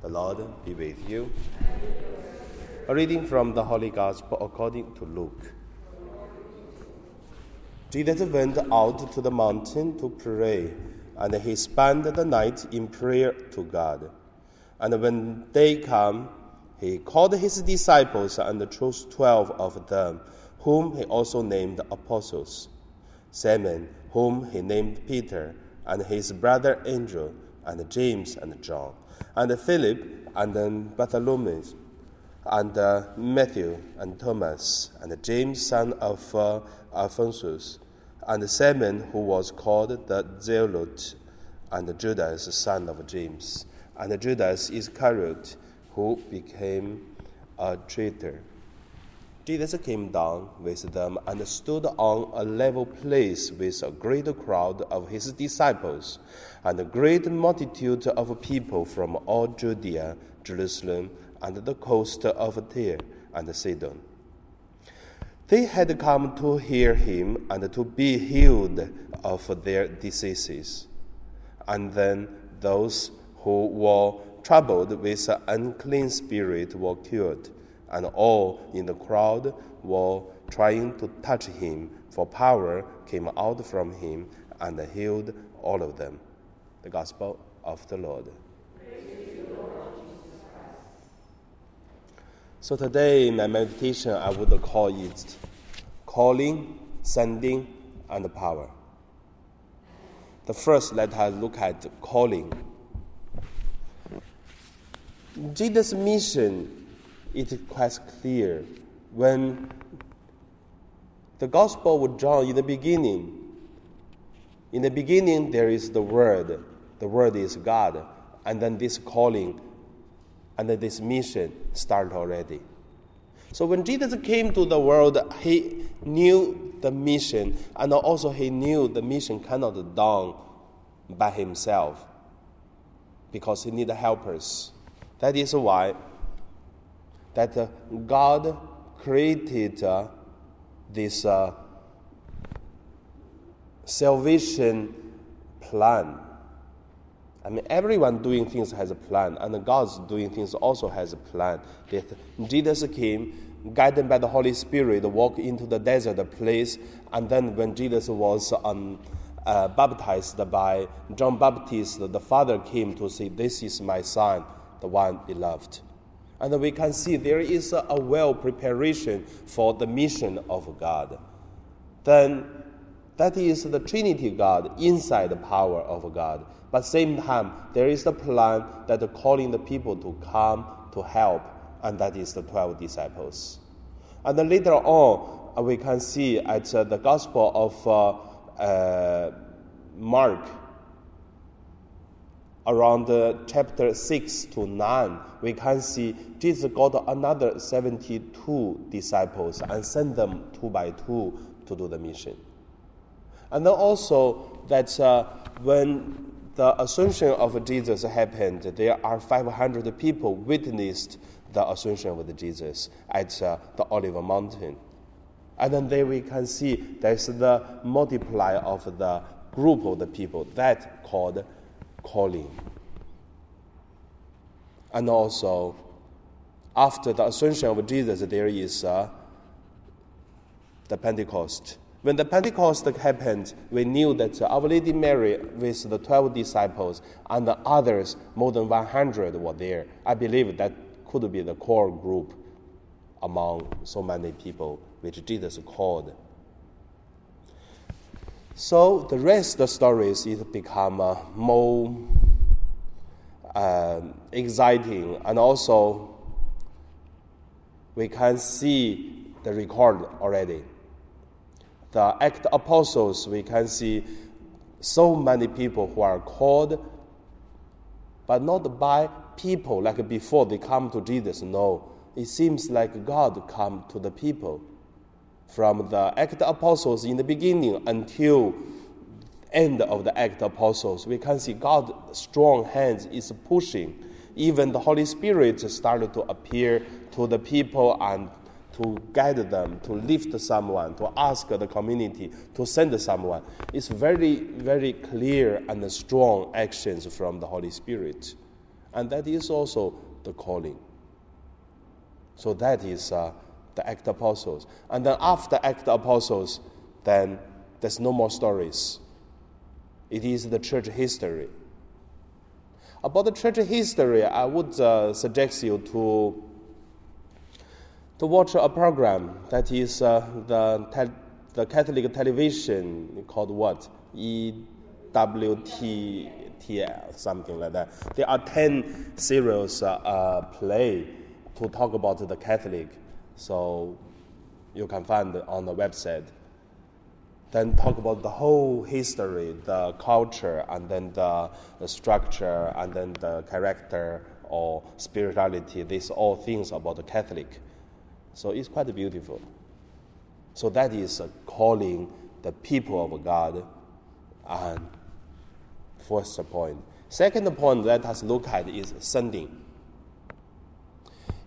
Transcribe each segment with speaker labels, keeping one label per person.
Speaker 1: The Lord be with you. A reading from the Holy Gospel according to Luke. Jesus went out to the mountain to pray, and he spent the night in prayer to God. And when day came, he called his disciples and chose twelve of them, whom he also named apostles Simon, whom he named Peter, and his brother Andrew, and James and John, and Philip, and then Bartholomew, and uh, Matthew, and Thomas, and James, son of uh, and Simon, who was called the Zealot, and Judas, son of James, and Judas Iscariot, who became a traitor. Jesus came down with them and stood on a level place with a great crowd of his disciples and a great multitude of people from all Judea, Jerusalem, and the coast of Tyre and Sidon. They had come to hear him and to be healed of their diseases. And then those who were troubled with an unclean spirit were cured and all in the crowd were trying to touch him, for power came out from him and healed all of them. The Gospel of the Lord. So today, my meditation, I would call it calling, sending, and power. The first, let us look at calling. Jesus' mission it is quite clear when the Gospel of John in the beginning. In the beginning, there is the Word. The Word is God. And then this calling and then this mission start already. So when Jesus came to the world, he knew the mission, and also he knew the mission cannot be done by himself because he needs helpers. That is why that uh, God created uh, this uh, salvation plan. I mean, everyone doing things has a plan, and God's doing things also has a plan. That Jesus came, guided by the Holy Spirit, walked into the desert place, and then when Jesus was um, uh, baptized by John Baptist, the Father came to say, This is my Son, the one beloved. And we can see there is a well preparation for the mission of God. Then that is the Trinity God inside the power of God. But same time, there is a plan that calling the people to come to help, and that is the 12 disciples. And then later on, we can see at uh, the Gospel of uh, uh, Mark, around chapter 6 to 9, we can see Jesus got another 72 disciples and sent them two by two to do the mission. And then also that uh, when the ascension of Jesus happened, there are 500 people witnessed the ascension of Jesus at uh, the Olive Mountain. And then there we can see there's the multiply of the group of the people that called calling. And also, after the ascension of Jesus, there is uh, the Pentecost. When the Pentecost happened, we knew that Our Lady Mary, with the 12 disciples, and the others, more than 100, were there. I believe that could be the core group among so many people which Jesus called. So the rest of the stories it become uh, more uh, exciting, and also we can see the record already. The act apostles, we can see so many people who are called, but not by people like before they come to Jesus. No, it seems like God come to the people from the act apostles in the beginning until end of the act apostles. We can see god's strong hands is pushing. Even the holy spirit started to appear to the people and to guide them to lift someone to ask the community to send someone. It's very very clear and strong actions from the holy spirit. And that is also the calling. So that is uh, the act apostles. And then after act apostles, then there's no more stories. It is the church history. About the church history, I would uh, suggest you to, to watch a program that is uh, the, te- the Catholic television called what? EWTTL, something like that. There are 10 serials uh, uh, play to talk about the Catholic. So you can find on the website then talk about the whole history, the culture, and then the, the structure, and then the character or spirituality. These all things about the Catholic. So it's quite beautiful. So that is calling the people of God. And first point. Second point, let us look at is sending.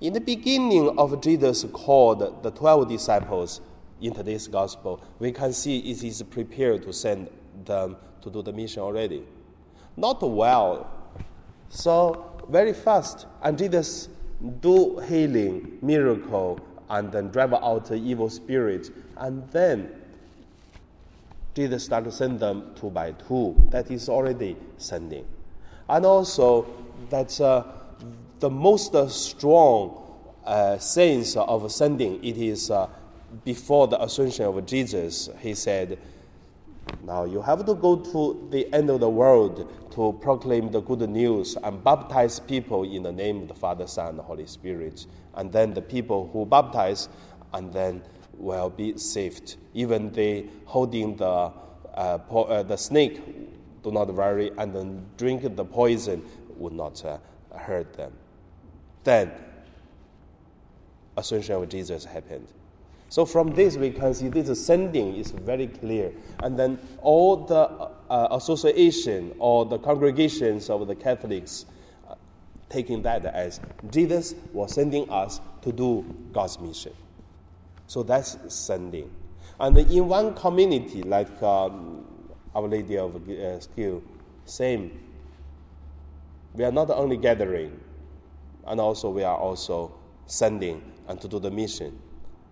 Speaker 1: In the beginning of Jesus called the twelve disciples, in today's gospel, we can see it is prepared to send them to do the mission already. Not well, so very fast, and Jesus do healing, miracle, and then drive out the evil spirit, and then Jesus start to send them two by two. That is already sending, and also that's uh, the most strong uh, sense of sending. It is. Uh, before the ascension of Jesus, he said, Now you have to go to the end of the world to proclaim the good news and baptize people in the name of the Father, Son, and the Holy Spirit. And then the people who baptize and then will be saved. Even they holding the, uh, po- uh, the snake do not worry, and then drink the poison would not uh, hurt them. Then, ascension of Jesus happened. So from this, we can see this sending is very clear. And then all the uh, association or the congregations of the Catholics uh, taking that as Jesus was sending us to do God's mission. So that's sending. And in one community, like um, Our Lady of uh, Skill, same. We are not only gathering, and also we are also sending and to do the mission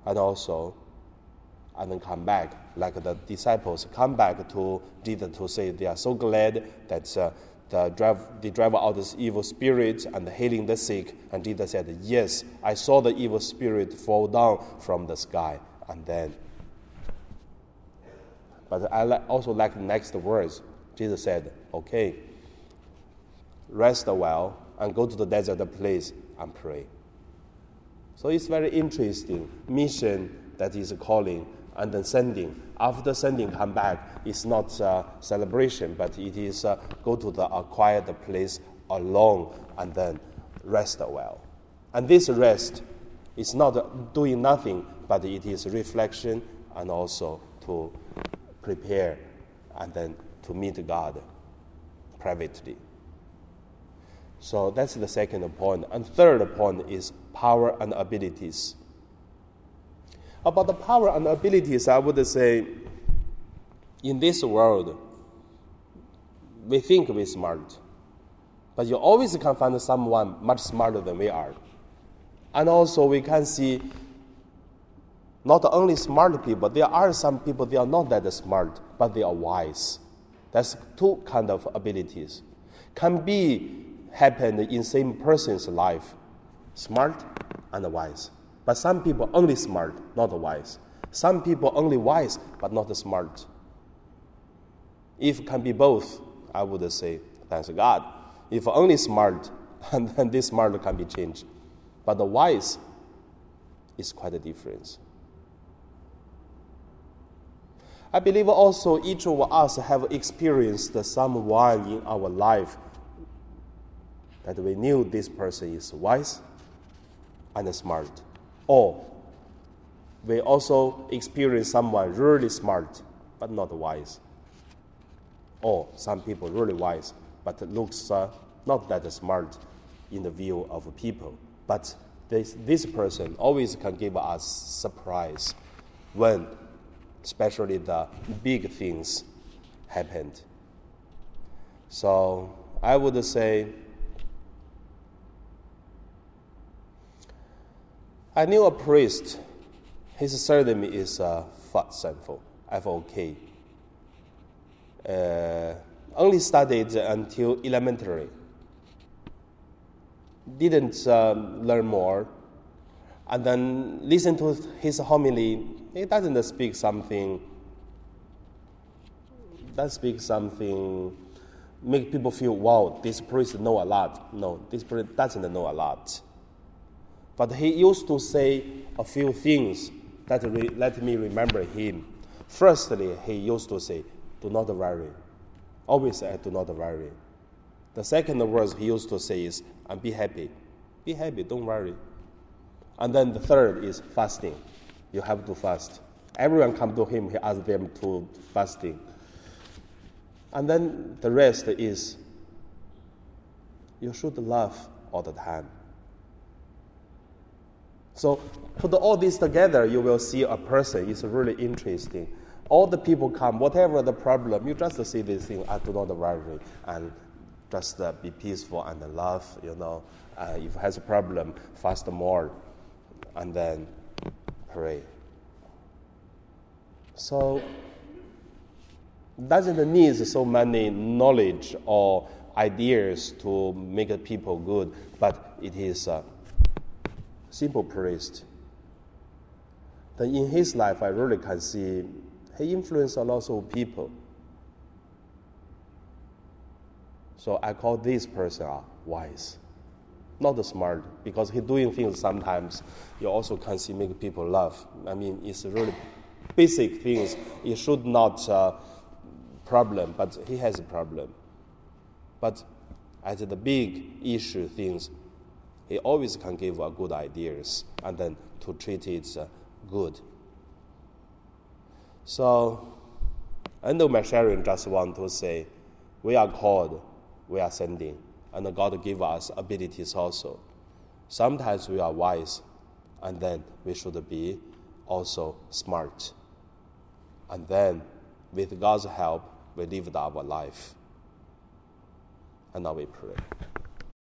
Speaker 1: and also and then come back, like the disciples come back to Jesus to say they are so glad that uh, the drive, they drive out this evil spirit and healing the sick. And Jesus said, Yes, I saw the evil spirit fall down from the sky. And then, but I also like the next words. Jesus said, Okay, rest a while and go to the desert place and pray. So it's very interesting mission that is calling and then sending. After sending, come back. It's not a celebration, but it is uh, go to the quiet place alone and then rest well. And this rest is not doing nothing, but it is reflection and also to prepare and then to meet God privately. So that's the second point. And third point is power and abilities. About the power and abilities, I would say in this world, we think we're smart, but you always can find someone much smarter than we are. And also, we can see not only smart people, there are some people they are not that smart, but they are wise. That's two kind of abilities. Can be happen in same person's life smart and wise. But some people only smart, not wise. Some people only wise, but not smart. If can be both, I would say, thanks God. If only smart, and then this smart can be changed. But the wise is quite a difference. I believe also each of us have experienced someone in our life that we knew this person is wise and smart. Or we also experience someone really smart but not wise. Or some people really wise but looks uh, not that smart in the view of people. But this, this person always can give us surprise when especially the big things happened. So I would say I knew a priest. His surname is uh, Fok Sanfo, F-O-K. Uh, only studied until elementary. Didn't um, learn more. And then listen to his homily. He doesn't speak something. Doesn't speak something make people feel, wow, this priest know a lot. No, this priest doesn't know a lot. But he used to say a few things that re- let me remember him. Firstly, he used to say, do not worry. Always say, do not worry. The second words he used to say is, and be happy. Be happy, don't worry. And then the third is fasting. You have to fast. Everyone come to him, he asks them to fasting. And then the rest is you should love all the time. So put all this together, you will see a person is really interesting. All the people come, whatever the problem, you just see this thing, I do not worry, and just uh, be peaceful and love, you know. Uh, if has a problem, fast more, and then pray. So doesn't need so many knowledge or ideas to make people good, but it is a simple priest. Then in his life, I really can see he influenced a lot of people. So I call this person wise, not smart, because he doing things sometimes you also can see make people laugh. I mean, it's really basic things. It should not. Uh, problem, but he has a problem. But at the big issue things, he always can give uh, good ideas and then to treat it uh, good. So, end of my sharing, just want to say, we are called, we are sending, and God give us abilities also. Sometimes we are wise, and then we should be also smart. And then, with God's help, we lived our life. And now we pray.